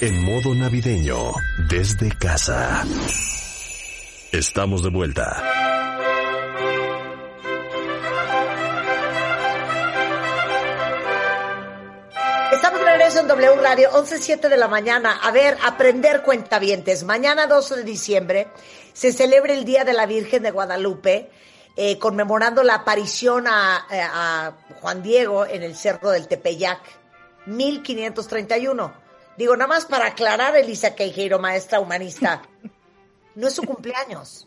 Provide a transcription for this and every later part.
En modo navideño desde casa. Estamos de vuelta. Estamos de regreso en W Radio, 11.07 de la mañana. A ver, aprender cuentavientes. Mañana 12 de diciembre se celebra el Día de la Virgen de Guadalupe, eh, conmemorando la aparición a, eh, Juan Diego en el Cerro del Tepeyac, 1531. Digo, nada más para aclarar, Elisa Queijeiro, maestra humanista, no es su cumpleaños.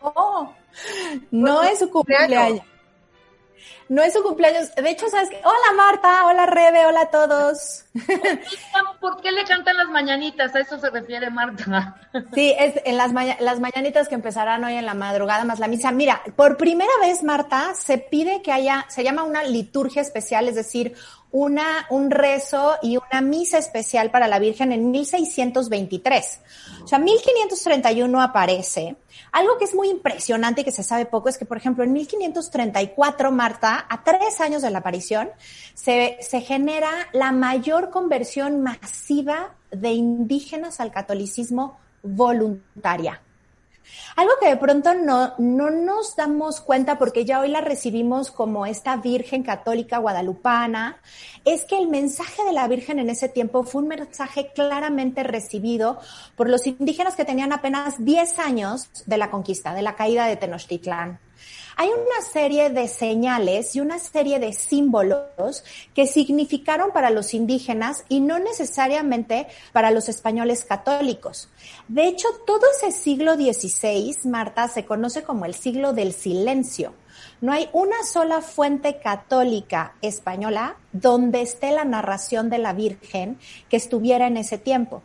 Oh, no es su cumpleaños. No es su cumpleaños. De hecho, ¿sabes qué? Hola Marta, hola Rebe, hola a todos. ¿Por qué le cantan las mañanitas? A eso se refiere Marta. Sí, es en las, las mañanitas que empezarán hoy en la madrugada más la misa. Mira, por primera vez, Marta, se pide que haya, se llama una liturgia especial, es decir, una, un rezo y una misa especial para la Virgen en 1623. O sea, 1531 aparece. Algo que es muy impresionante y que se sabe poco es que, por ejemplo, en 1534, Marta, a tres años de la aparición, se, se genera la mayor conversión masiva de indígenas al catolicismo voluntaria. Algo que de pronto no, no nos damos cuenta porque ya hoy la recibimos como esta Virgen católica guadalupana, es que el mensaje de la Virgen en ese tiempo fue un mensaje claramente recibido por los indígenas que tenían apenas 10 años de la conquista, de la caída de Tenochtitlán hay una serie de señales y una serie de símbolos que significaron para los indígenas y no necesariamente para los españoles católicos. De hecho, todo ese siglo XVI, Marta, se conoce como el siglo del silencio. No hay una sola fuente católica española donde esté la narración de la Virgen que estuviera en ese tiempo.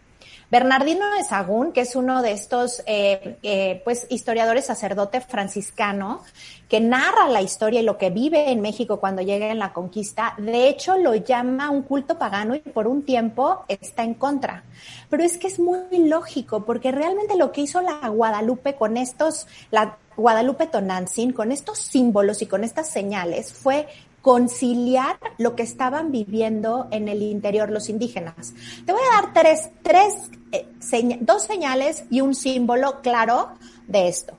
Bernardino de Sagún, que es uno de estos eh, eh, pues historiadores sacerdote franciscano, que narra la historia y lo que vive en México cuando llega en la conquista, de hecho lo llama un culto pagano y por un tiempo está en contra. Pero es que es muy lógico, porque realmente lo que hizo la Guadalupe con estos, la Guadalupe Tonantzin, con estos símbolos y con estas señales, fue conciliar lo que estaban viviendo en el interior los indígenas. Te voy a dar tres, tres, eh, dos señales y un símbolo claro de esto.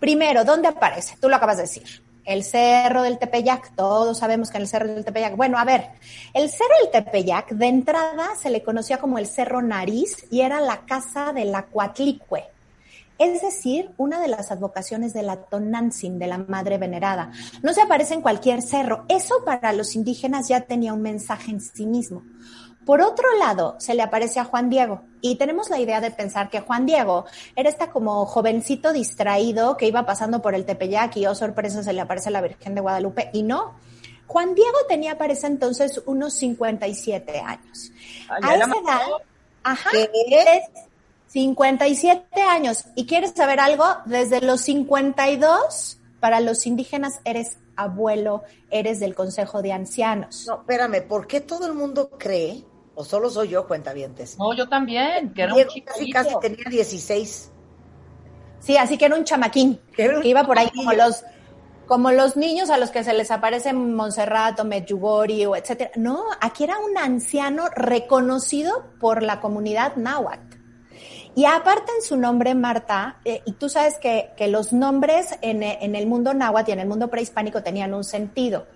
Primero, ¿dónde aparece? Tú lo acabas de decir. El cerro del Tepeyac, todos sabemos que en el cerro del Tepeyac. Bueno, a ver, el cerro del Tepeyac de entrada se le conocía como el cerro Nariz y era la casa de la Coatlicue es decir, una de las advocaciones de la Tonantzin, de la Madre Venerada. No se aparece en cualquier cerro. Eso para los indígenas ya tenía un mensaje en sí mismo. Por otro lado, se le aparece a Juan Diego y tenemos la idea de pensar que Juan Diego era esta como jovencito distraído que iba pasando por el Tepeyac y, oh sorpresa, se le aparece a la Virgen de Guadalupe y no. Juan Diego tenía para ese entonces unos 57 años. a esa edad, ajá, 57 años. ¿Y quieres saber algo? Desde los 52, para los indígenas eres abuelo, eres del Consejo de Ancianos. No, espérame, ¿por qué todo el mundo cree, o solo soy yo, cuentavientes? No, yo también, que era un casi, casi tenía 16. Sí, así que era un chamaquín, que iba por ahí como los, como los niños a los que se les aparece Montserrat o Medjugorje o etcétera. No, aquí era un anciano reconocido por la comunidad náhuatl. Y aparte en su nombre, Marta, eh, y tú sabes que, que los nombres en, en, el mundo náhuatl y en el mundo prehispánico tenían un sentido.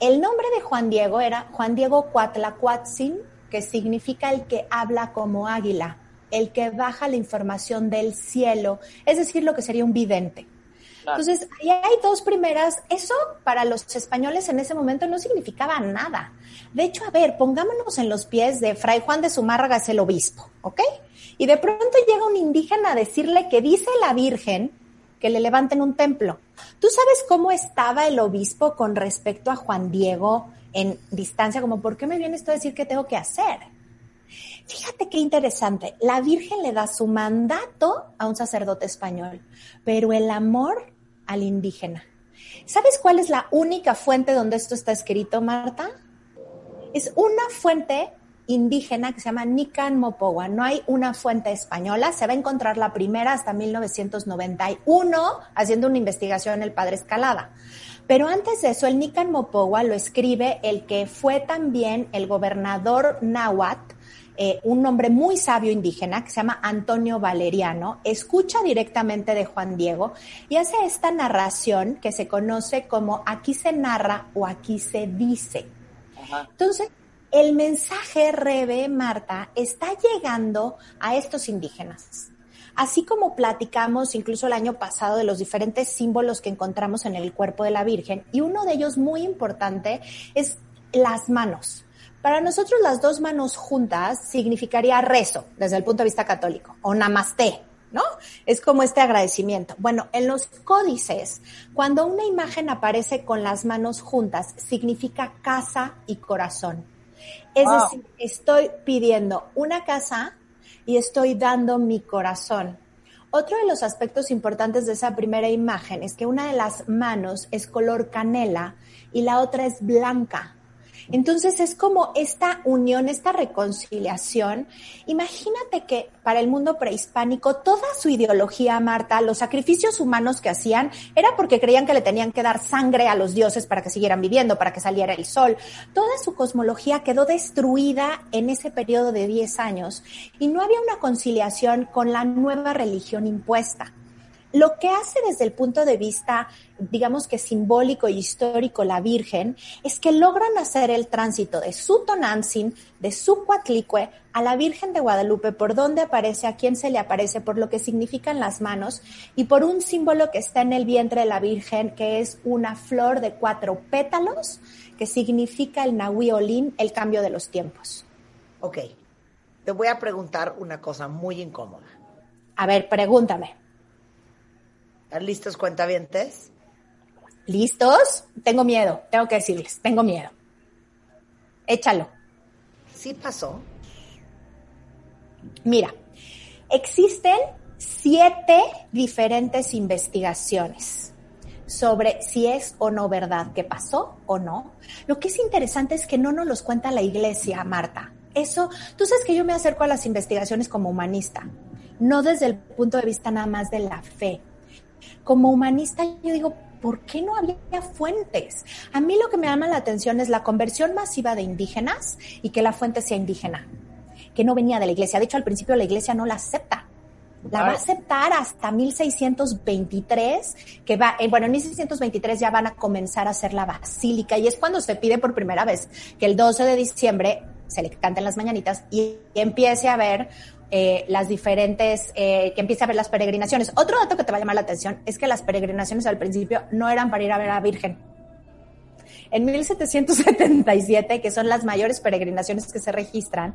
El nombre de Juan Diego era Juan Diego Cuatlacuatzin, que significa el que habla como águila, el que baja la información del cielo, es decir, lo que sería un vidente. Entonces, ahí hay dos primeras. Eso para los españoles en ese momento no significaba nada. De hecho, a ver, pongámonos en los pies de Fray Juan de Zumárraga, el obispo, ¿ok? Y de pronto llega un indígena a decirle que dice la Virgen que le levanten un templo. ¿Tú sabes cómo estaba el obispo con respecto a Juan Diego en distancia? Como, ¿por qué me vienes tú a decir qué tengo que hacer? Fíjate qué interesante. La Virgen le da su mandato a un sacerdote español, pero el amor al indígena. ¿Sabes cuál es la única fuente donde esto está escrito, Marta? Es una fuente indígena que se llama Nican Mopowa. No hay una fuente española. Se va a encontrar la primera hasta 1991 haciendo una investigación el padre Escalada. Pero antes de eso, el Nican Mopowa lo escribe el que fue también el gobernador náhuatl eh, un hombre muy sabio indígena que se llama Antonio Valeriano, escucha directamente de Juan Diego y hace esta narración que se conoce como aquí se narra o aquí se dice. Entonces, el mensaje, Rebe, Marta, está llegando a estos indígenas. Así como platicamos incluso el año pasado de los diferentes símbolos que encontramos en el cuerpo de la Virgen, y uno de ellos muy importante es las manos. Para nosotros las dos manos juntas significaría rezo desde el punto de vista católico o namaste, ¿no? Es como este agradecimiento. Bueno, en los códices, cuando una imagen aparece con las manos juntas, significa casa y corazón. Es decir, estoy pidiendo una casa y estoy dando mi corazón. Otro de los aspectos importantes de esa primera imagen es que una de las manos es color canela y la otra es blanca. Entonces es como esta unión, esta reconciliación. Imagínate que para el mundo prehispánico toda su ideología, Marta, los sacrificios humanos que hacían era porque creían que le tenían que dar sangre a los dioses para que siguieran viviendo, para que saliera el sol. Toda su cosmología quedó destruida en ese periodo de 10 años y no había una conciliación con la nueva religión impuesta. Lo que hace desde el punto de vista, digamos que simbólico y histórico la Virgen, es que logran hacer el tránsito de su Tonantzin, de su Cuatlicue, a la Virgen de Guadalupe, por dónde aparece, a quién se le aparece, por lo que significan las manos, y por un símbolo que está en el vientre de la Virgen, que es una flor de cuatro pétalos, que significa el Nahuiolín, el cambio de los tiempos. Ok, te voy a preguntar una cosa muy incómoda. A ver, pregúntame. ¿Están listos, cuentavientes? ¿Listos? Tengo miedo, tengo que decirles, tengo miedo. Échalo. Sí pasó. Mira, existen siete diferentes investigaciones sobre si es o no verdad que pasó o no. Lo que es interesante es que no nos los cuenta la iglesia, Marta. Eso, tú sabes que yo me acerco a las investigaciones como humanista, no desde el punto de vista nada más de la fe, como humanista yo digo, ¿por qué no había fuentes? A mí lo que me llama la atención es la conversión masiva de indígenas y que la fuente sea indígena, que no venía de la iglesia. De hecho, al principio la iglesia no la acepta. La va a aceptar hasta 1623, que va, eh, bueno, en 1623 ya van a comenzar a hacer la basílica y es cuando se pide por primera vez que el 12 de diciembre se le canten las mañanitas y empiece a haber eh, las diferentes, eh, que empiece a ver las peregrinaciones. Otro dato que te va a llamar la atención es que las peregrinaciones al principio no eran para ir a ver a la Virgen. En 1777, que son las mayores peregrinaciones que se registran,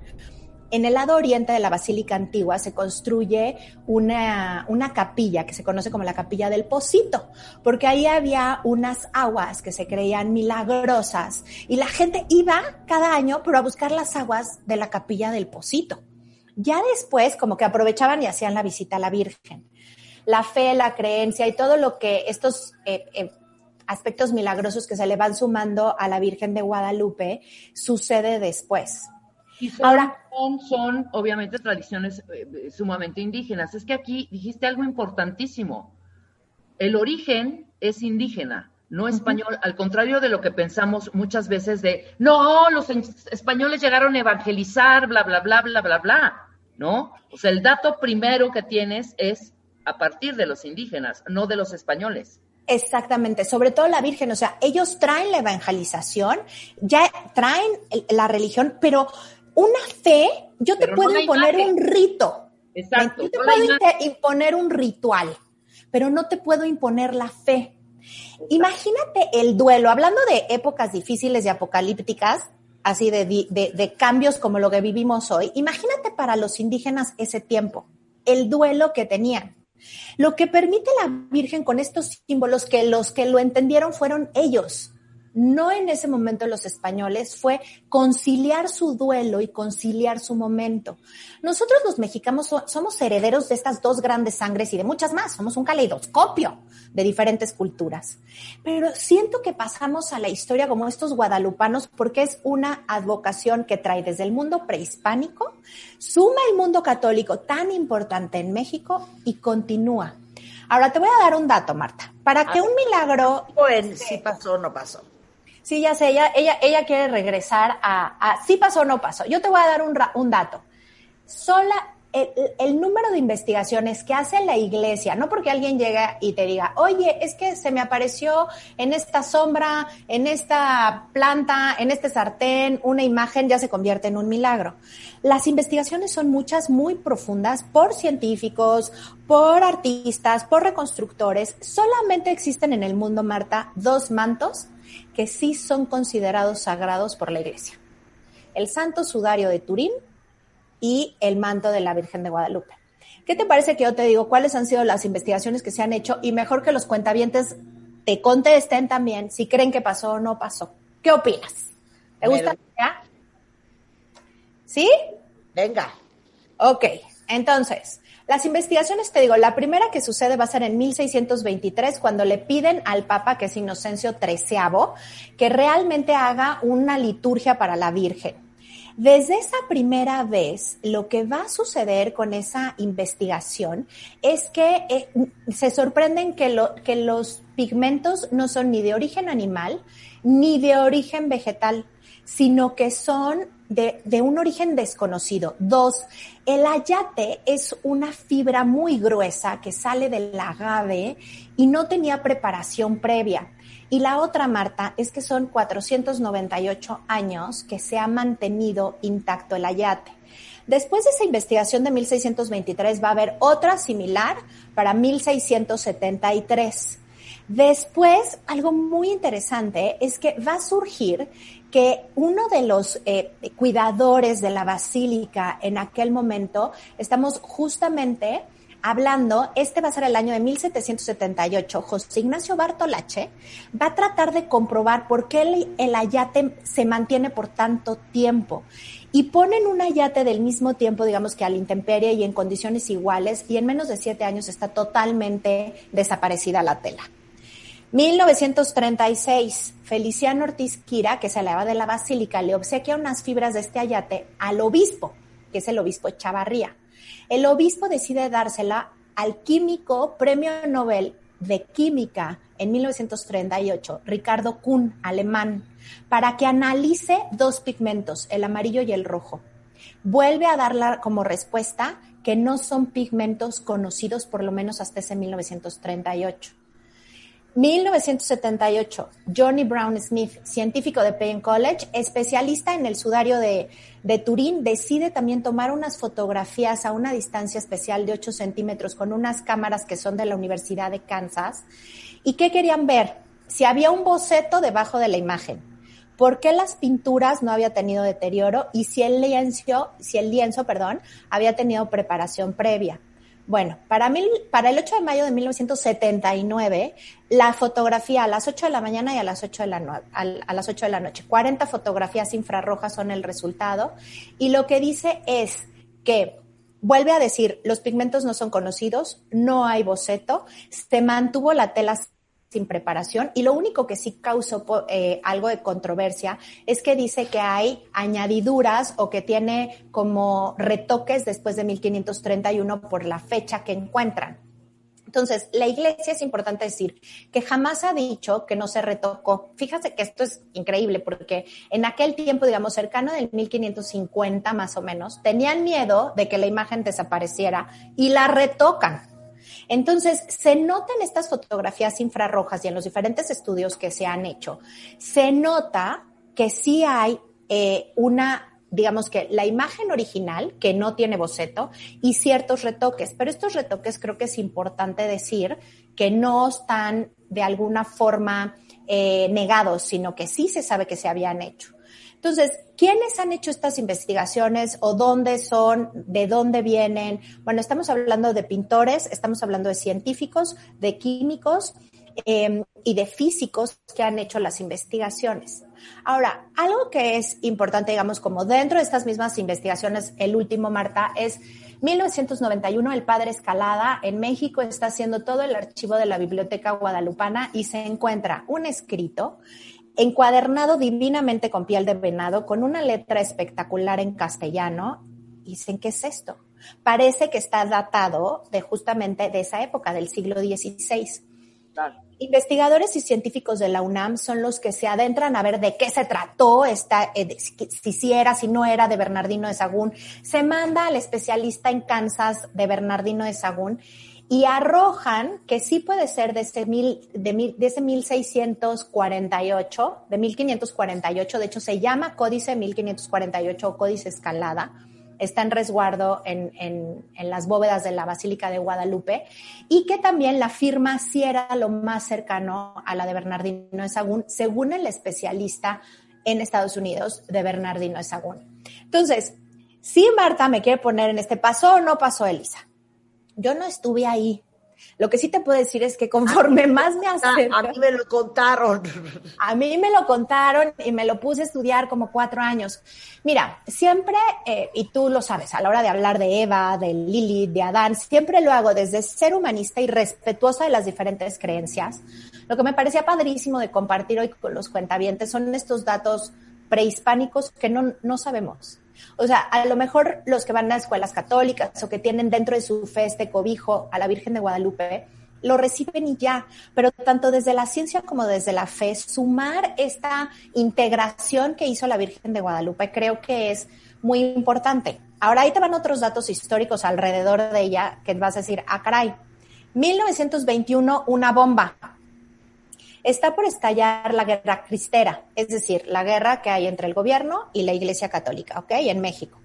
en el lado oriente de la Basílica Antigua se construye una, una, capilla que se conoce como la Capilla del Pocito, porque ahí había unas aguas que se creían milagrosas y la gente iba cada año, pero a buscar las aguas de la Capilla del Pocito. Ya después, como que aprovechaban y hacían la visita a la Virgen. La fe, la creencia y todo lo que estos eh, eh, aspectos milagrosos que se le van sumando a la Virgen de Guadalupe sucede después. Y Ahora, son, son obviamente tradiciones eh, sumamente indígenas. Es que aquí dijiste algo importantísimo. El origen es indígena, no español, al contrario de lo que pensamos muchas veces de, no, los españoles llegaron a evangelizar, bla, bla, bla, bla, bla, bla, ¿no? O sea, el dato primero que tienes es a partir de los indígenas, no de los españoles. Exactamente, sobre todo la Virgen, o sea, ellos traen la evangelización, ya traen la religión, pero una fe, yo te puedo imponer un rito. Exacto. Yo te puedo imponer un ritual, pero no te puedo imponer la fe. Imagínate el duelo, hablando de épocas difíciles y apocalípticas, así de, de, cambios como lo que vivimos hoy, imagínate para los indígenas ese tiempo, el duelo que tenían. Lo que permite la Virgen con estos símbolos que los que lo entendieron fueron ellos, no en ese momento los españoles, fue conciliar su duelo y conciliar su momento. Nosotros los mexicanos somos herederos de estas dos grandes sangres y de muchas más, somos un caleidoscopio de diferentes culturas. Pero siento que pasamos a la historia como estos guadalupanos porque es una advocación que trae desde el mundo prehispánico, suma el mundo católico tan importante en México y continúa. Ahora te voy a dar un dato, Marta. Para que un milagro... Pues, si pasó o no pasó. Sí, ya sé, ella, ella, ella quiere regresar a, a sí pasó o no pasó. Yo te voy a dar un, un dato. Sola, el, el, número de investigaciones que hace la iglesia, no porque alguien llega y te diga, oye, es que se me apareció en esta sombra, en esta planta, en este sartén, una imagen, ya se convierte en un milagro. Las investigaciones son muchas, muy profundas, por científicos, por artistas, por reconstructores. Solamente existen en el mundo, Marta, dos mantos que sí son considerados sagrados por la Iglesia. El Santo Sudario de Turín y el manto de la Virgen de Guadalupe. ¿Qué te parece que yo te digo cuáles han sido las investigaciones que se han hecho y mejor que los cuentavientes te contesten también si creen que pasó o no pasó? ¿Qué opinas? ¿Te gusta? ¿Sí? Venga. Ok, entonces, las investigaciones, te digo, la primera que sucede va a ser en 1623, cuando le piden al Papa, que es Inocencio XIII, que realmente haga una liturgia para la Virgen. Desde esa primera vez, lo que va a suceder con esa investigación es que eh, se sorprenden que, lo, que los pigmentos no son ni de origen animal ni de origen vegetal, sino que son de, un origen desconocido. Dos, el ayate es una fibra muy gruesa que sale del agave y no tenía preparación previa. Y la otra, Marta, es que son 498 años que se ha mantenido intacto el ayate. Después de esa investigación de 1623 va a haber otra similar para 1673. Después, algo muy interesante es que va a surgir que uno de los eh, cuidadores de la basílica en aquel momento, estamos justamente hablando, este va a ser el año de 1778, José Ignacio Bartolache va a tratar de comprobar por qué el, el ayate se mantiene por tanto tiempo y ponen un ayate del mismo tiempo, digamos que a la intemperie y en condiciones iguales, y en menos de siete años está totalmente desaparecida la tela. 1936, Feliciano Ortiz Quira, que se eleva de la Basílica, le obsequia unas fibras de este ayate al obispo, que es el obispo Chavarría. El obispo decide dársela al químico premio Nobel de Química en 1938, Ricardo Kuhn, alemán, para que analice dos pigmentos, el amarillo y el rojo. Vuelve a darla como respuesta que no son pigmentos conocidos por lo menos hasta ese 1938. 1978, Johnny Brown Smith, científico de Payne College, especialista en el sudario de, de, Turín, decide también tomar unas fotografías a una distancia especial de 8 centímetros con unas cámaras que son de la Universidad de Kansas. ¿Y qué querían ver? Si había un boceto debajo de la imagen. ¿Por qué las pinturas no había tenido deterioro? Y si el lienzo, si el lienzo, perdón, había tenido preparación previa. Bueno, para, mil, para el 8 de mayo de 1979, la fotografía a las 8 de la mañana y a las 8 de la, a las 8 de la noche. 40 fotografías infrarrojas son el resultado. Y lo que dice es que vuelve a decir, los pigmentos no son conocidos, no hay boceto, se mantuvo la tela sin preparación y lo único que sí causó eh, algo de controversia es que dice que hay añadiduras o que tiene como retoques después de 1531 por la fecha que encuentran. Entonces, la iglesia es importante decir que jamás ha dicho que no se retocó. Fíjate que esto es increíble porque en aquel tiempo, digamos, cercano del 1550 más o menos, tenían miedo de que la imagen desapareciera y la retocan. Entonces, se nota en estas fotografías infrarrojas y en los diferentes estudios que se han hecho, se nota que sí hay eh, una digamos que la imagen original, que no tiene boceto, y ciertos retoques. Pero estos retoques creo que es importante decir que no están de alguna forma eh, negados, sino que sí se sabe que se habían hecho. Entonces, ¿quiénes han hecho estas investigaciones o dónde son, de dónde vienen? Bueno, estamos hablando de pintores, estamos hablando de científicos, de químicos em, y de físicos que han hecho las investigaciones. Ahora, algo que es importante, digamos, como dentro de estas mismas investigaciones, el último, Marta, es 1991, el padre Escalada en México está haciendo todo el archivo de la Biblioteca Guadalupana y se encuentra un escrito encuadernado divinamente con piel de venado, con una letra espectacular en castellano. Y dicen, ¿qué es esto? Parece que está datado de justamente de esa época, del siglo XVI. Investigadores y científicos de la UNAM son los que se adentran a ver de qué se trató, esta, eh, si, si era, si no era de Bernardino de Sagún. Se manda al especialista en Kansas de Bernardino de Sagún y arrojan que sí puede ser de ese, mil, de, mil, de ese 1648, de 1548, de hecho se llama Códice 1548 o Códice Escalada, está en resguardo en, en, en, las bóvedas de la Basílica de Guadalupe, y que también la firma sí era lo más cercano a la de Bernardino de Sagún, según el especialista en Estados Unidos de Bernardino de Sagún. Entonces, si Marta me quiere poner en este paso o no pasó Elisa, yo no estuve ahí. Lo que sí te puedo decir es que conforme más me acerco... A mí me lo contaron. A mí me lo contaron y me lo puse a estudiar como cuatro años. Mira, siempre, eh, y tú lo sabes, a la hora de hablar de Eva, de Lili, de Adán, siempre lo hago desde ser humanista y respetuosa de las diferentes creencias. Lo que me parecía padrísimo de compartir hoy con los cuentavientes son estos datos prehispánicos que no, no sabemos. O sea, a lo mejor los que van a escuelas católicas o que tienen dentro de su fe este cobijo a la Virgen de Guadalupe, lo reciben y ya, pero tanto desde la ciencia como desde la fe, sumar esta integración que hizo la Virgen de Guadalupe creo que es muy importante. Ahora ahí te van otros datos históricos alrededor de ella que vas a decir, ah, caray, 1921, una bomba está por estallar la guerra cristera, es decir, la guerra que hay entre el gobierno y la Iglesia Católica, ¿ok? En México.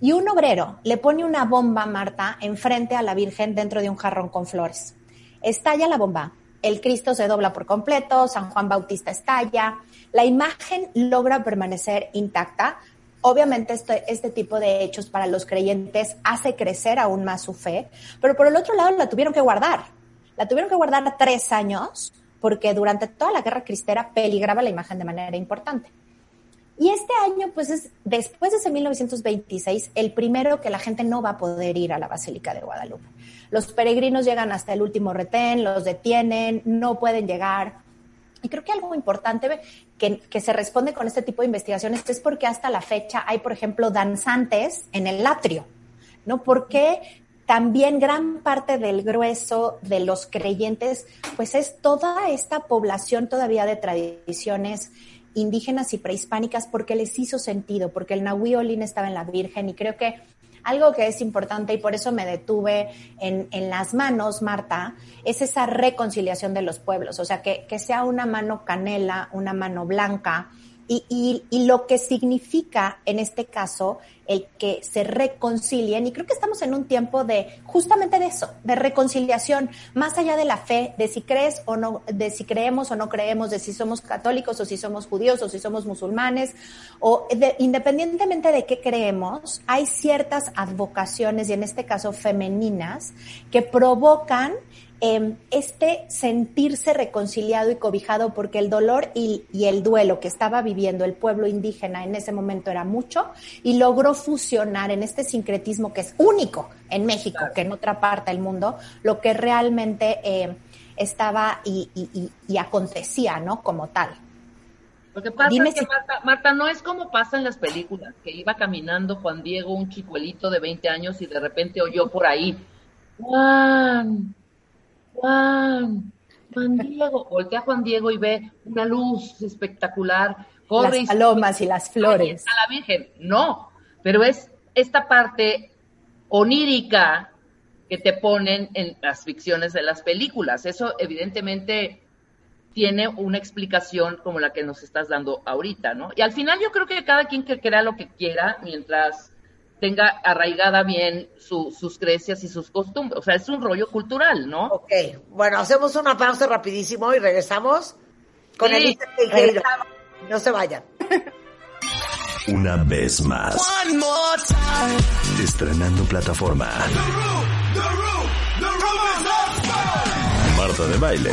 Y un obrero le pone una bomba, Marta, enfrente a la Virgen dentro de un jarrón con flores. Estalla la bomba, el Cristo se dobla por completo, San Juan Bautista estalla, la imagen logra permanecer intacta. Obviamente este, este tipo de hechos para los creyentes hace crecer aún más su fe, pero por el otro lado la tuvieron que guardar. La tuvieron que guardar tres años porque durante toda la guerra cristera peligraba la imagen de manera importante. Y este año, pues es después de ese 1926, el primero que la gente no va a poder ir a la Basílica de Guadalupe. Los peregrinos llegan hasta el último retén, los detienen, no pueden llegar. Y creo que algo importante que, se responde con este tipo de investigaciones es porque hasta la fecha hay, por ejemplo, danzantes en el atrio, ¿no? ¿Por qué también gran parte del grueso de los creyentes, pues es toda esta población todavía de tradiciones indígenas y prehispánicas porque les hizo sentido, porque el Nahui Olin estaba en la Virgen y creo que algo que es importante y por eso me detuve en, en, las manos, Marta, es esa reconciliación de los pueblos, o sea, que, que sea una mano canela, una mano blanca, y, y, y, lo que significa en este caso el que se reconcilien. Y creo que estamos en un tiempo de justamente de eso, de reconciliación, más allá de la fe, de si crees o no, de si creemos o no creemos, de si somos católicos o si somos judíos o si somos musulmanes, o de, independientemente de qué creemos, hay ciertas advocaciones, y en este caso femeninas, que provocan eh, este sentirse reconciliado y cobijado porque el dolor y, y, el duelo que estaba viviendo el pueblo indígena en ese momento era mucho y logró fusionar en este sincretismo que es único en México, claro. que en otra parte del mundo, lo que realmente eh, estaba y, y, y, acontecía, ¿no? Como tal. Lo que pasa Dime es que, si... Marta, Marta, no es como pasa en las películas, que iba caminando Juan Diego, un chicuelito de 20 años, y de repente oyó por ahí, Juan, Juan, Juan Diego, voltea a Juan Diego y ve una luz espectacular, corre las palomas y, y las flores. A la Virgen, no, pero es esta parte onírica que te ponen en las ficciones de las películas. Eso evidentemente tiene una explicación como la que nos estás dando ahorita, ¿no? Y al final yo creo que cada quien que crea lo que quiera mientras tenga arraigada bien su, sus creencias y sus costumbres. O sea, es un rollo cultural, ¿no? Ok, bueno, hacemos una pausa rapidísimo y regresamos Con Sí, Teijeiro. No se vayan. Una vez más. Estrenando plataforma. Marta de Baile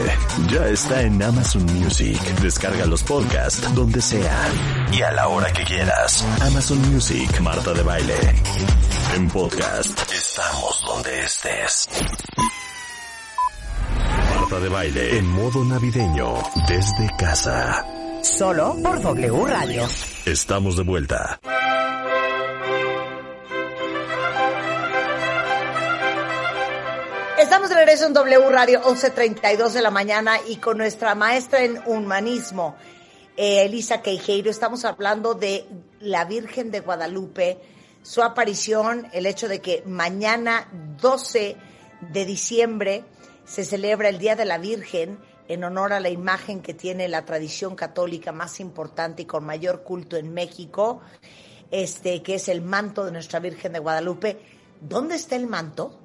ya está en Amazon Music. Descarga los podcasts donde sea y a la hora que quieras. Amazon Music, Marta de Baile. En podcast estamos donde estés. Marta de Baile en modo navideño desde casa. Solo por W Radio. Estamos de vuelta. Estamos de regreso en W Radio 11.32 de la mañana y con nuestra maestra en humanismo, eh, Elisa Queijeiro, estamos hablando de la Virgen de Guadalupe, su aparición, el hecho de que mañana 12 de diciembre se celebra el Día de la Virgen en honor a la imagen que tiene la tradición católica más importante y con mayor culto en México, este, que es el manto de nuestra Virgen de Guadalupe. ¿Dónde está el manto?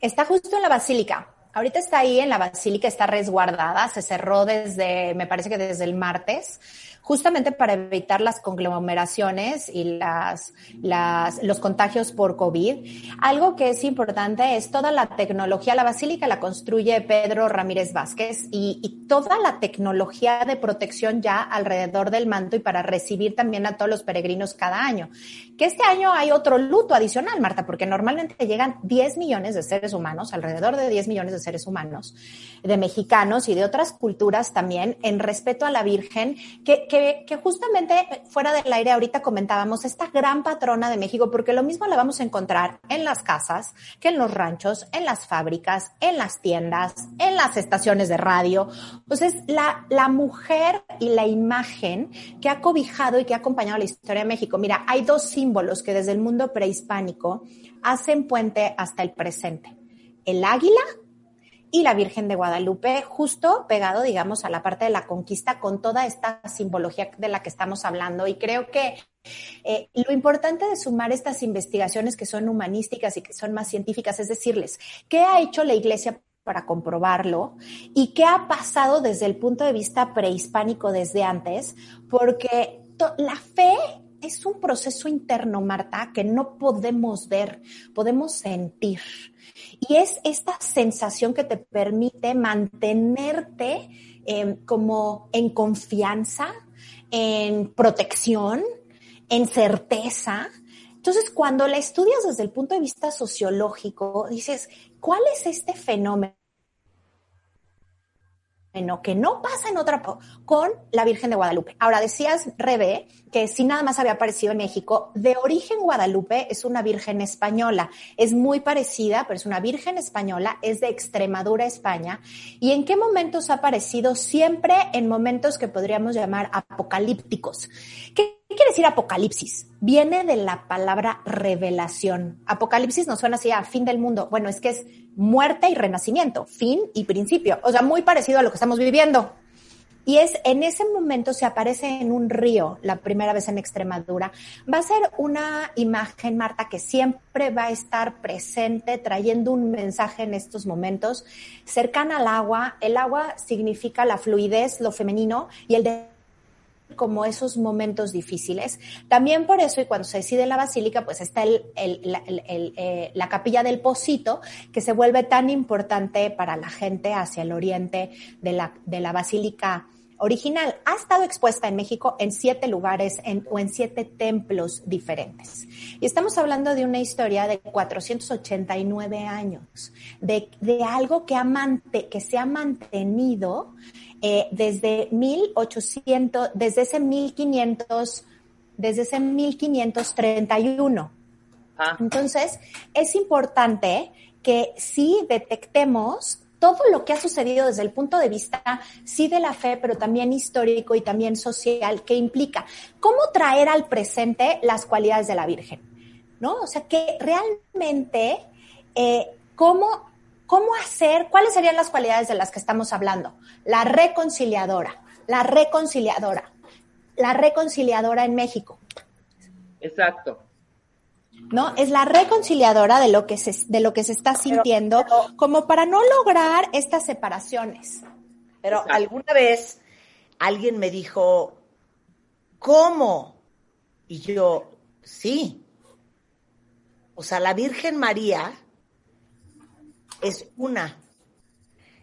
Está justo en la basílica. Ahorita está ahí en la basílica, está resguardada, se cerró desde, me parece que desde el martes, justamente para evitar las conglomeraciones y las, los contagios por COVID. Algo que es importante es toda la tecnología. La basílica la construye Pedro Ramírez Vázquez y, toda la tecnología de protección ya alrededor del manto y para recibir también a todos los peregrinos cada año. Que este año hay otro luto adicional, Marta, porque normalmente llegan 10 millones de seres humanos, alrededor de 10 millones de seres humanos, de mexicanos y de otras culturas también, en respeto a la Virgen, que, que justamente fuera del aire ahorita comentábamos, esta gran patrona de México, porque lo mismo la vamos a encontrar en las casas, que en los ranchos, en las fábricas, en las tiendas, en las estaciones de radio. Entonces, la, la mujer y la imagen que ha cobijado y que ha acompañado la historia de México. Mira, hay dos símbolos que desde el mundo prehispánico hacen puente hasta el presente. El águila y la Virgen de Guadalupe, justo pegado, digamos, a la parte de la conquista con toda esta simbología de la que estamos hablando. Y creo que eh, lo importante de sumar estas investigaciones que son humanísticas y que son más científicas es decirles, ¿qué ha hecho la Iglesia para comprobarlo y qué ha pasado desde el punto de vista prehispánico desde antes? Porque la fe es un proceso interno, Marta, que no podemos ver, podemos sentir. Y es esta sensación que te permite mantenerte eh, como en confianza, en protección, en certeza. Entonces, cuando la estudias desde el punto de vista sociológico, dices, ¿cuál es este fenómeno? Que no pasa en otra con la Virgen de Guadalupe. Ahora decías, Rebe, que si nada más había aparecido en México, de origen Guadalupe es una Virgen española. Es muy parecida, pero es una Virgen española, es de Extremadura, España. ¿Y en qué momentos ha aparecido? Siempre en momentos que podríamos llamar apocalípticos. ¿Qué ¿Qué quiere decir apocalipsis? Viene de la palabra revelación. Apocalipsis nos suena así a fin del mundo. Bueno, es que es muerte y renacimiento, fin y principio. O sea, muy parecido a lo que estamos viviendo. Y es en ese momento se aparece en un río, la primera vez en Extremadura. Va a ser una imagen, Marta, que siempre va a estar presente, trayendo un mensaje en estos momentos, cercana al agua. El agua significa la fluidez, lo femenino, y el como esos momentos difíciles. También por eso, y cuando se decide la basílica, pues está el, el, la, el, eh, la, capilla del Pocito, que se vuelve tan importante para la gente hacia el oriente de la, de la basílica original. Ha estado expuesta en México en siete lugares en, o en siete templos diferentes. Y estamos hablando de una historia de 489 años, de, de algo que, ha mante, que se ha mantenido eh, desde 1800, desde ese 1500, desde ese 1531. Ah. Entonces, es importante que sí detectemos todo lo que ha sucedido desde el punto de vista, sí de la fe, pero también histórico y también social, que implica cómo traer al presente las cualidades de la Virgen, ¿no? O sea, que realmente, eh, cómo, cómo hacer, cuáles serían las cualidades de las que estamos hablando. La reconciliadora, la reconciliadora, la reconciliadora en México. Exacto. ¿no? Es la reconciliadora de lo que se, de lo que se está sintiendo, pero, pero, como para no lograr estas separaciones. Pero Exacto. alguna vez alguien me dijo, ¿cómo? Y yo, sí. O sea, la Virgen María es una.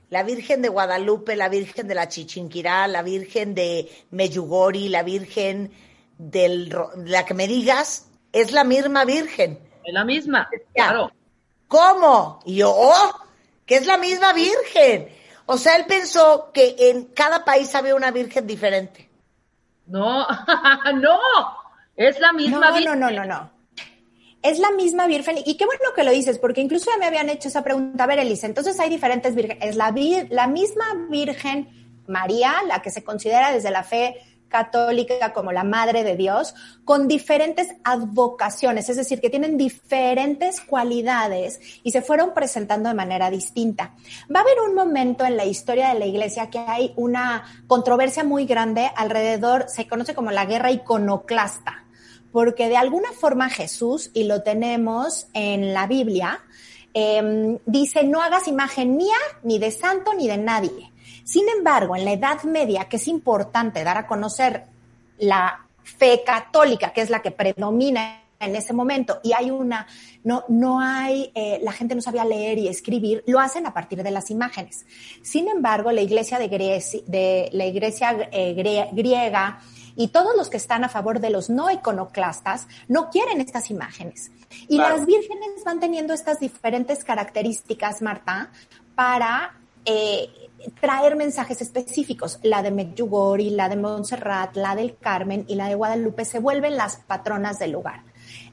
La Virgen de Guadalupe, la Virgen de la Chichinquirá, la Virgen de Meyugori, la Virgen de la que me digas, es la misma Virgen. Es la misma, claro. ¿Cómo? Y yo, oh, que es la misma Virgen. O sea, él pensó que en cada país había una Virgen diferente. No, no, es la misma no, Virgen. No, no, no, no. Es la misma Virgen, y qué bueno que lo dices, porque incluso ya me habían hecho esa pregunta. A ver, Elisa, entonces hay diferentes vírgenes. Es la, la misma Virgen María, la que se considera desde la fe católica como la Madre de Dios, con diferentes advocaciones, es decir, que tienen diferentes cualidades y se fueron presentando de manera distinta. Va a haber un momento en la historia de la Iglesia que hay una controversia muy grande alrededor, se conoce como la guerra iconoclasta, porque de alguna forma Jesús, y lo tenemos en la Biblia, em, dice, no hagas imagen mía, ni de santo, ni de nadie. Sin embargo, en la Edad Media, que es importante dar a conocer la fe católica, que es la que predomina en ese momento, y hay una, no, no hay, eh, la gente no sabía leer y escribir, lo hacen a partir de las imágenes. Sin embargo, la iglesia de, Grecia, de la iglesia eh, griega y todos los que están a favor de los no iconoclastas no quieren estas imágenes. Y las vírgenes van teniendo estas diferentes características, Marta, para eh, traer mensajes específicos. La de Medjugorje, la de Montserrat, la del Carmen y la de Guadalupe se vuelven las patronas del lugar.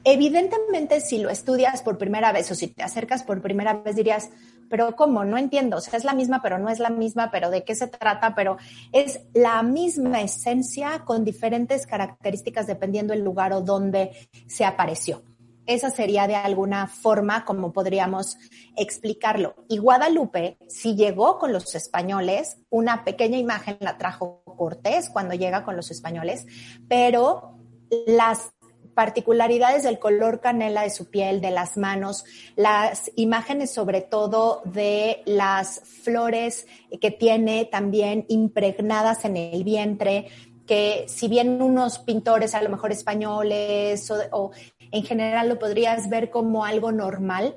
Evidentemente, si lo estudias por primera vez o si te acercas por primera vez, dirías, pero ¿cómo? No entiendo. O sea, es la misma, pero no es la misma, pero ¿de qué se trata? Pero es la misma esencia con diferentes características dependiendo el lugar o donde se apareció. Esa sería de alguna forma como podríamos explicarlo. Y Guadalupe, si llegó con los españoles, una pequeña imagen la trajo Cortés cuando llega con los españoles, pero las particularidades del color canela de su piel, de las manos, las imágenes sobre todo de las flores que tiene también impregnadas en el vientre, que si bien unos pintores a lo mejor españoles o, en general lo podrías ver como algo normal,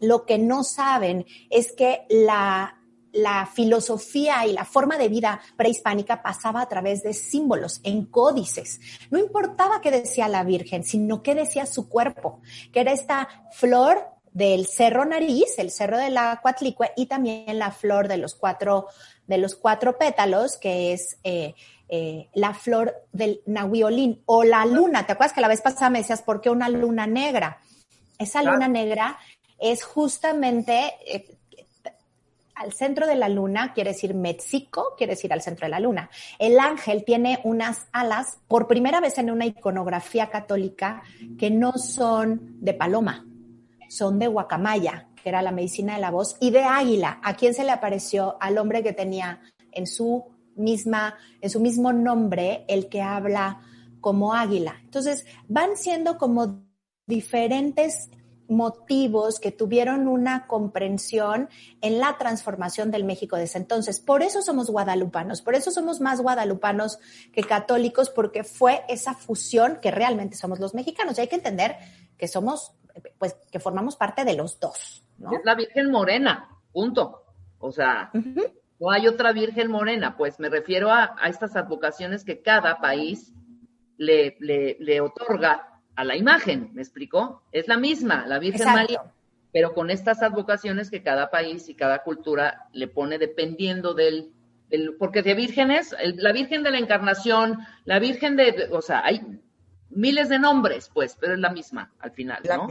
lo que no saben es que la, la filosofía y la forma de vida prehispánica pasaba a través de símbolos, en códices. No importaba qué decía la Virgen, sino qué decía su cuerpo, que era esta flor del cerro nariz, el cerro de la cuatlicue, y también la flor de los cuatro, de los cuatro pétalos, que es eh, eh, la flor del nahuiolín o la luna. ¿Te acuerdas que la vez pasada me decías, ¿por qué una luna negra? Esa luna negra es justamente eh, al centro de la luna, quiere decir México, quiere decir al centro de la luna. El ángel tiene unas alas, por primera vez en una iconografía católica, que no son de paloma, son de guacamaya, que era la medicina de la voz, y de águila. ¿A quién se le apareció? Al hombre que tenía en su misma, en su mismo nombre, el que habla como águila. Entonces, van siendo como diferentes motivos que tuvieron una comprensión en la transformación del México de ese entonces. Por eso somos guadalupanos, por eso somos más guadalupanos que católicos, porque fue esa fusión que realmente somos los mexicanos. Y hay que entender que somos, pues, que formamos parte de los dos. ¿no? Es la Virgen Morena, punto. O sea, no hay otra Virgen Morena, pues me refiero a, estas advocaciones que cada país le, le, otorga a la imagen, ¿me explicó? Es la misma, la Virgen María, pero con estas advocaciones que cada país y cada cultura le pone dependiendo del, porque de vírgenes, la Virgen de la Encarnación, la Virgen de, o sea, hay miles de nombres, pues, pero es la misma al final, ¿no?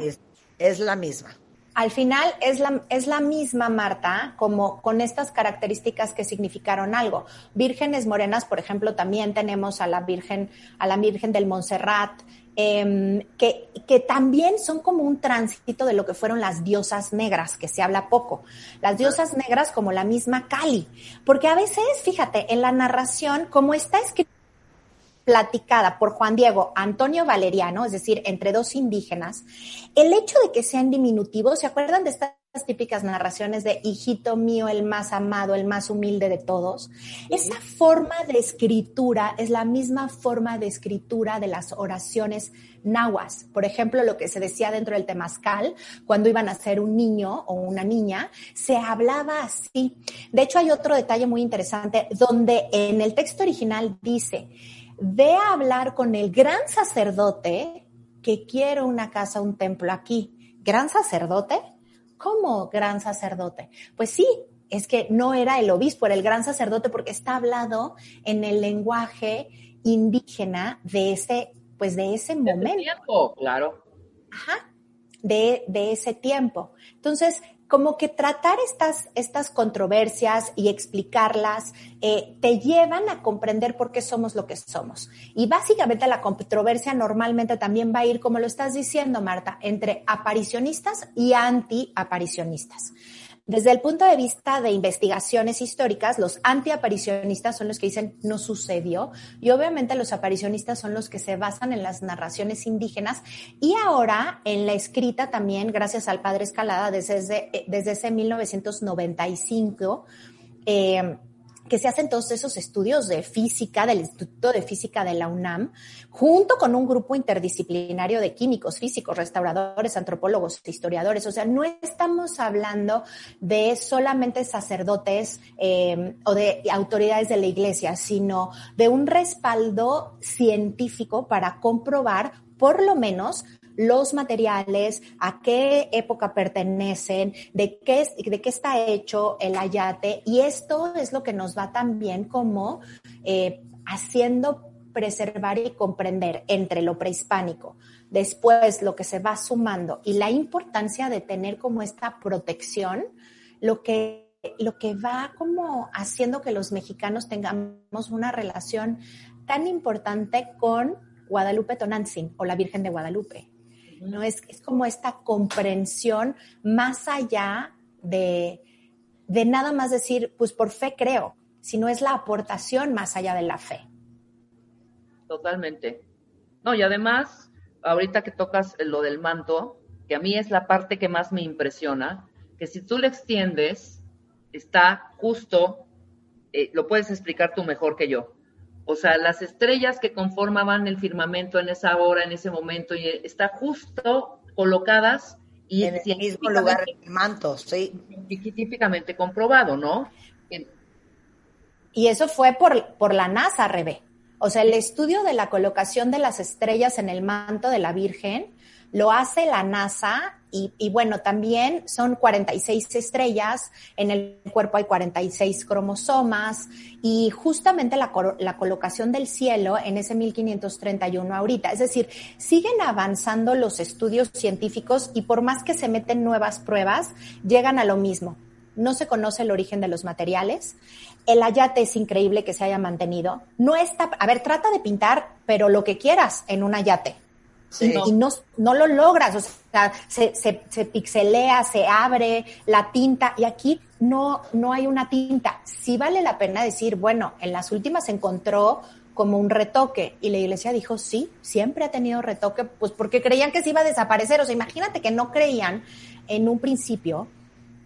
es la misma al final es la, es la misma Marta, como con estas características que significaron algo. Vírgenes morenas, por ejemplo, también tenemos a la Virgen, a la Virgen del Montserrat, em, que, que también son como un tránsito de lo que fueron las diosas negras, que se habla poco. Las diosas negras como la misma Cali, porque a veces, fíjate, en la narración, como está escrito, platicada por Juan Diego Antonio Valeriano, es decir, entre dos indígenas, el hecho de que sean diminutivos, ¿se acuerdan de esta típicas narraciones de hijito mío, el más amado, el más humilde de todos. Esa forma de escritura es la misma forma de escritura de las oraciones nahuas. Por ejemplo, lo que se decía dentro del temazcal, cuando iban a ser un niño o una niña, se hablaba así. De hecho, hay otro detalle muy interesante donde en el texto original dice, ve a hablar con el gran sacerdote que quiere una casa, un templo aquí. ¿Gran sacerdote? ¿Cómo gran sacerdote? Pues sí, es que no era el obispo, era el gran sacerdote porque está hablado en el lenguaje indígena de ese, pues de ese momento. Tiempo, claro. Ajá, de, de ese tiempo. Entonces, como que tratar estas, estas controversias y explicarlas eh, te llevan a comprender por qué somos lo que somos. Y básicamente la controversia normalmente también va a ir, como lo estás diciendo, Marta, entre aparicionistas y anti-aparicionistas. Desde el punto de vista de investigaciones históricas, los antiaparicionistas son los que dicen no sucedió y obviamente los aparicionistas son los que se basan en las narraciones indígenas. Y ahora en la escrita también, gracias al padre Escalada, desde, desde ese 1995, eh, que se hacen todos esos estudios de física del Instituto de Física de la UNAM, junto con un grupo interdisciplinario de químicos, físicos, restauradores, antropólogos, historiadores. O sea, no estamos hablando de solamente sacerdotes eh, o de autoridades de la iglesia, sino de un respaldo científico para comprobar por lo menos los materiales, a qué época pertenecen, de qué, de qué está hecho el ayate. Y esto es lo que nos va también como eh, haciendo preservar y comprender entre lo prehispánico, después lo que se va sumando y la importancia de tener como esta protección, lo que, lo que va como haciendo que los mexicanos tengamos una relación tan importante con Guadalupe Tonantzin o la Virgen de Guadalupe. ¿No? Es, es como esta comprensión más allá de, de nada más decir, pues por fe creo, sino es la aportación más allá de la fe. Totalmente. No, y además, ahorita que tocas lo del manto, que a mí es la parte que más me impresiona, que si tú le extiendes, está justo, eh, lo puedes explicar tú mejor que yo, o sea, las estrellas que conformaban el firmamento en esa hora, en ese momento, y está justo colocadas y en el mismo lugar el manto, sí. Científicamente comprobado, ¿no? Y eso fue por, por la NASA, Rebe. O sea, el estudio de la colocación de las estrellas en el manto de la Virgen lo hace la NASA y, bueno, también son 46 estrellas, en el cuerpo hay 46 cromosomas y justamente la, la colocación del cielo en ese 1531 ahorita. Es decir, siguen avanzando los estudios científicos y por más que se meten nuevas pruebas, llegan a lo mismo. No se conoce el origen de los materiales. El ayate es increíble que se haya mantenido. No está, a ver, trata de pintar, pero lo que quieras en un ayate y, no, no, lo logras, o sea, se, se, se, pixelea, se abre la tinta y aquí no, no hay una tinta. Sí vale la pena decir, bueno, en las últimas se encontró como un retoque y la iglesia dijo, sí, siempre ha tenido retoque, pues porque creían que se iba a desaparecer, o sea, imagínate que no creían en un principio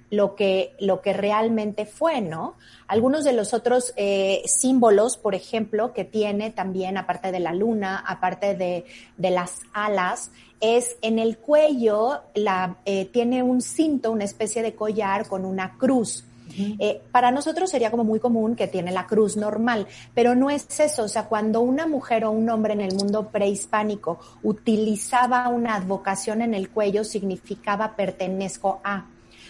lo que, lo que realmente fue, ¿no? Algunos de los otros eh, símbolos, por ejemplo, que tiene también, aparte de la luna, aparte de, de las alas, es en el cuello, la, eh, tiene un cinto, una especie de collar con una cruz. Eh, para nosotros sería como muy común que tiene la cruz normal, pero no es eso. O sea, cuando una mujer o un hombre en el mundo prehispánico utilizaba una advocación en el cuello, significaba pertenezco a.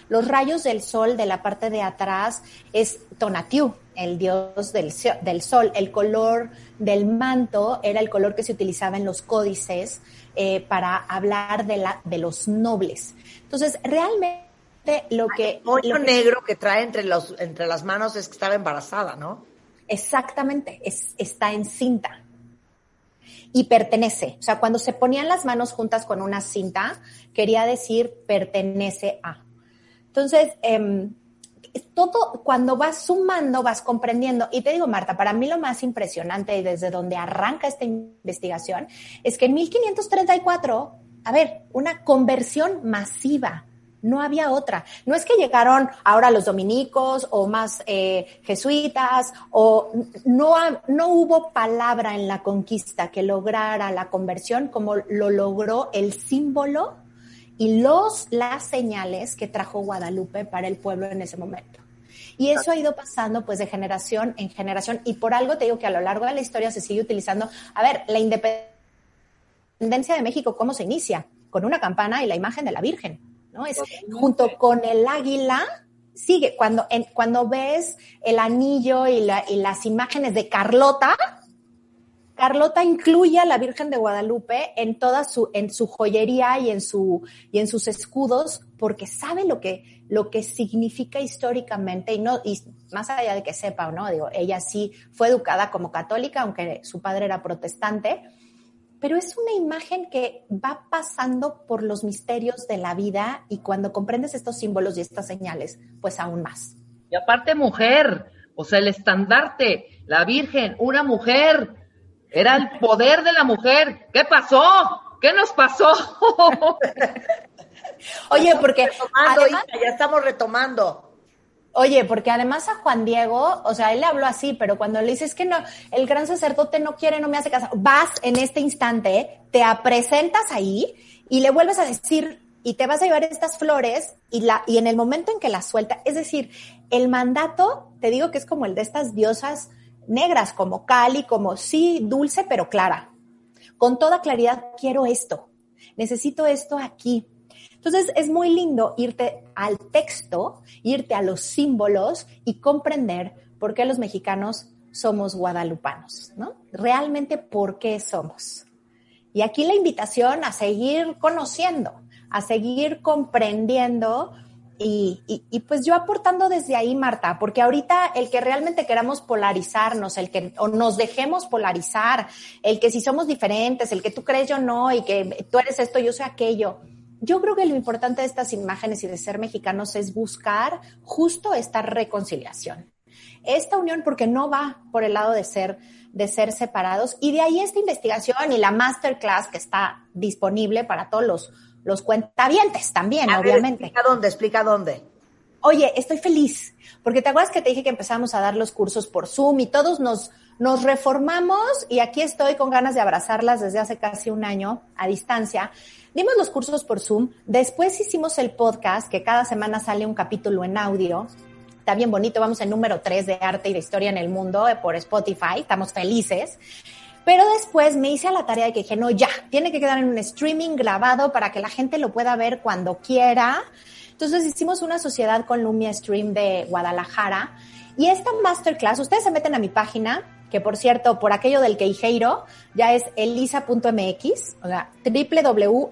Los rayos del sol de la parte de atrás es Tonatiuh, el dios del, del, sol. El color del manto era el color que se utilizaba en los códices eh, para hablar de, la, de los nobles. Entonces, realmente lo que... El negro que trae entre, los, entre las manos es que estaba embarazada, ¿no? Exactamente, es, está en cinta y pertenece. O sea, cuando se ponían las manos juntas con una cinta, quería decir pertenece a. Entonces, eh, todo, cuando vas sumando, vas comprendiendo. Y te digo, Marta, para mí lo más impresionante y desde donde arranca esta investigación es que en 1534, a ver, una conversión masiva No había otra. No es que llegaron ahora los dominicos o más eh, jesuitas o no, no hubo palabra en la conquista que lograra la conversión como lo logró el símbolo y los, las señales que trajo Guadalupe para el pueblo en ese momento. Y eso ha ido pasando pues de generación en generación y por algo te digo que a lo largo de la historia se sigue utilizando. A ver, la independencia de México, ¿cómo se inicia? Con una campana y la imagen de la Virgen, ¿no? Es junto con el águila, sigue, cuando, en, cuando ves el anillo y, la, y las imágenes de Carlota, Carlota incluye a la Virgen de Guadalupe en toda su, en su joyería y en su, y en sus escudos, porque sabe lo que, lo que significa históricamente y no, y más allá de que sepa o no, digo, ella sí fue educada como católica, aunque su padre era protestante, pero es una imagen que va pasando por los misterios de la vida y cuando comprendes estos símbolos y estas señales, pues aún más. Y aparte mujer, o sea, el estandarte, la Virgen, una mujer, era el poder de la mujer. ¿Qué pasó? ¿Qué nos pasó? Oye, porque además, ya estamos retomando. Oye, porque además a Juan Diego, o sea, él le habló así, pero cuando le dices que no, el gran sacerdote no quiere, no me hace caso, vas en este instante, te presentas ahí y le vuelves a decir y te vas a llevar estas flores y la y en el momento en que las suelta, es decir, el mandato, te digo que es como el de estas diosas negras como Cali, como sí, dulce pero clara. Con toda claridad, quiero esto, necesito esto aquí. Entonces es muy lindo irte al texto, irte a los símbolos y comprender por qué los mexicanos somos guadalupanos, ¿no? Realmente por qué somos. Y aquí la invitación a seguir conociendo, a seguir comprendiendo y, y, pues yo aportando desde ahí, Marta, porque ahorita el que realmente queramos polarizarnos, el que o nos dejemos polarizar, el que si somos diferentes, el que tú crees yo no y que tú eres esto, yo soy aquello. Yo creo que lo importante de estas imágenes y de ser mexicanos es buscar justo esta reconciliación. Esta unión porque no va por el lado de ser de ser separados y de ahí esta investigación y la masterclass que está disponible para todos los los cuentavientes también, obviamente. explica dónde, explica dónde. Oye, estoy feliz, porque te acuerdas que te dije que empezamos a dar los cursos por Zoom y todos nos, nos reformamos y aquí estoy con ganas de abrazarlas desde hace casi un año a distancia. Dimos los cursos por Zoom, después hicimos el podcast, que cada semana sale un capítulo en audio. Está bien bonito, vamos en número 3 de arte y de historia en el mundo eh, por Spotify, estamos felices. Pero después me hice a la tarea de que dije, no, ya, tiene que quedar en un streaming grabado para que la gente lo pueda ver cuando quiera. Entonces hicimos una sociedad con Lumia Stream de Guadalajara. Y esta masterclass, ustedes se meten a mi página, que por cierto, por aquello del queijeiro, ya es elisa.mx, o sea, www.elisa.mx,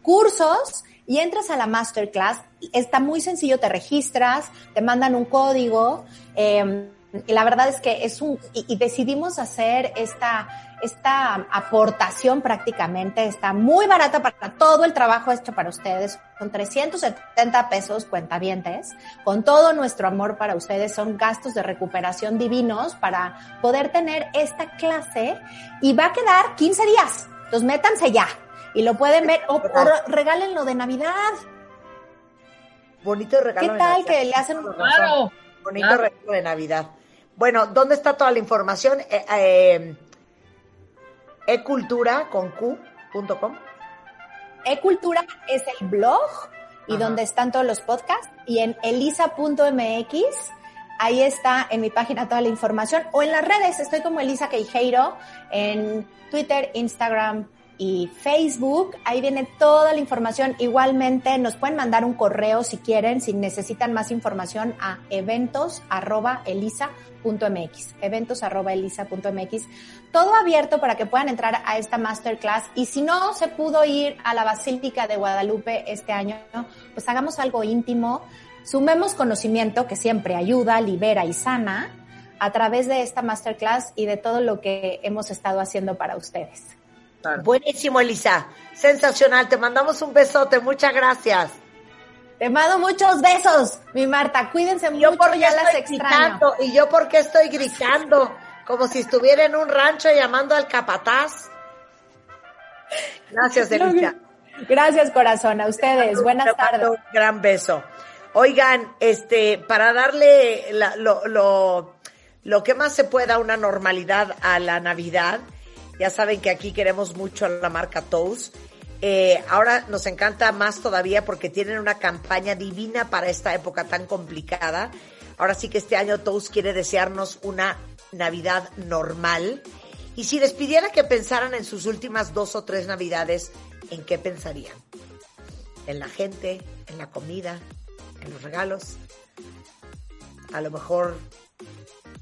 cursos, y entras a la masterclass. Está muy sencillo, te registras, te mandan un código. Eh, la verdad es que es un, y, decidimos hacer esta, esta aportación prácticamente, está muy barata para todo el trabajo hecho para ustedes, con 370 pesos cuentavientes, con todo nuestro amor para ustedes, son gastos de recuperación divinos para poder tener esta clase. Y va a quedar 15 días, entonces métanse ya. Y lo pueden ver. O, regálenlo de Navidad. Bonito regalo. ¿Qué tal que le hacen un claro, bonito regalo de Navidad? Bueno, ¿dónde está toda la información? Eh, eh, ecultura con Q.com. Ecultura es el blog y donde están todos los podcasts. Y en elisa.mx, ahí está en mi página toda la información. O en las redes, estoy como Elisa Queijeiro en Twitter, Instagram, y Facebook. Ahí viene toda la información. Igualmente nos pueden mandar un correo si quieren, si necesitan más información a eventos.elisa.mx. Eventos.elisa.mx. Todo abierto para que puedan entrar a esta masterclass. Y si no se pudo ir a la Basílica de Guadalupe este año, pues hagamos algo íntimo. Sumemos conocimiento que siempre ayuda, libera y sana a través de esta masterclass y de todo lo que hemos estado haciendo para ustedes. Buenísimo, Elisa. Sensacional. Te mandamos un besote. Muchas gracias. Te mando muchos besos, mi Marta. Cuídense mucho, porque ya las extraño. y yo porque estoy gritando, como si estuviera en un rancho llamando al capataz. Gracias, Elisa. Gracias, corazón. A ustedes. Buenas tardes. Un gran beso. Oigan, este, para darle lo, lo, lo que más se pueda una normalidad a la Navidad, ya saben que aquí queremos mucho a la marca Toast. Eh, ahora nos encanta más todavía porque tienen una campaña divina para esta época tan complicada. Ahora sí que este año Toast quiere desearnos una Navidad normal. Y si les pidiera que pensaran en sus últimas dos o tres Navidades, ¿en qué pensarían? ¿En la gente? ¿En la comida? ¿En los regalos? A lo mejor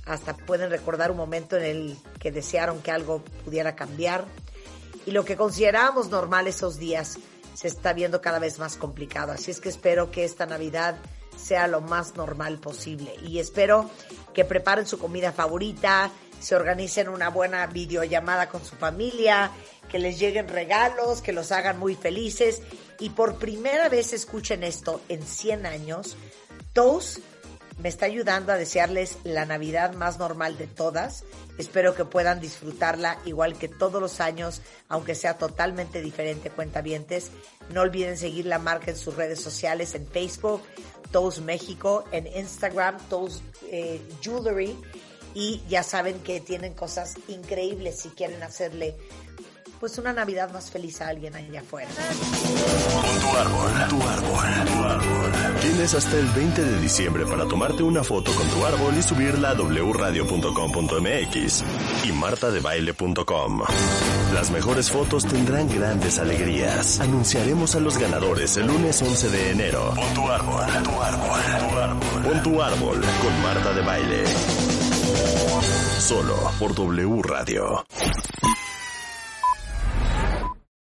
hasta pueden recordar un momento en el que desearon que algo pudiera cambiar. Y lo que considerábamos normal esos días se está viendo cada vez más complicado. Así es que espero que esta Navidad sea lo más normal posible. Y espero que preparen su comida favorita, se organicen una buena videollamada con su familia, que les lleguen regalos, que los hagan muy felices. Y por primera vez escuchen esto en 100 años, Toast me está ayudando a desearles la Navidad más normal de todas. Espero que puedan disfrutarla igual que todos los años, aunque sea totalmente diferente, cuentavientes. No olviden seguir la marca en sus redes sociales, en Facebook, Toast México, en Instagram, Toast eh, Jewelry. Y ya saben que tienen cosas increíbles si quieren hacerle pues una Navidad más feliz a alguien allá afuera. Con tu árbol, tu árbol, tu árbol. Tienes hasta el 20 de diciembre para tomarte una foto con tu árbol y subirla a wradio.com.mx y martadebaile.com. Las mejores fotos tendrán grandes alegrías. Anunciaremos a los ganadores el lunes 11 de enero. Pon tu árbol, tu árbol, tu árbol. Pon tu árbol con Marta de Baile. Solo por W Radio.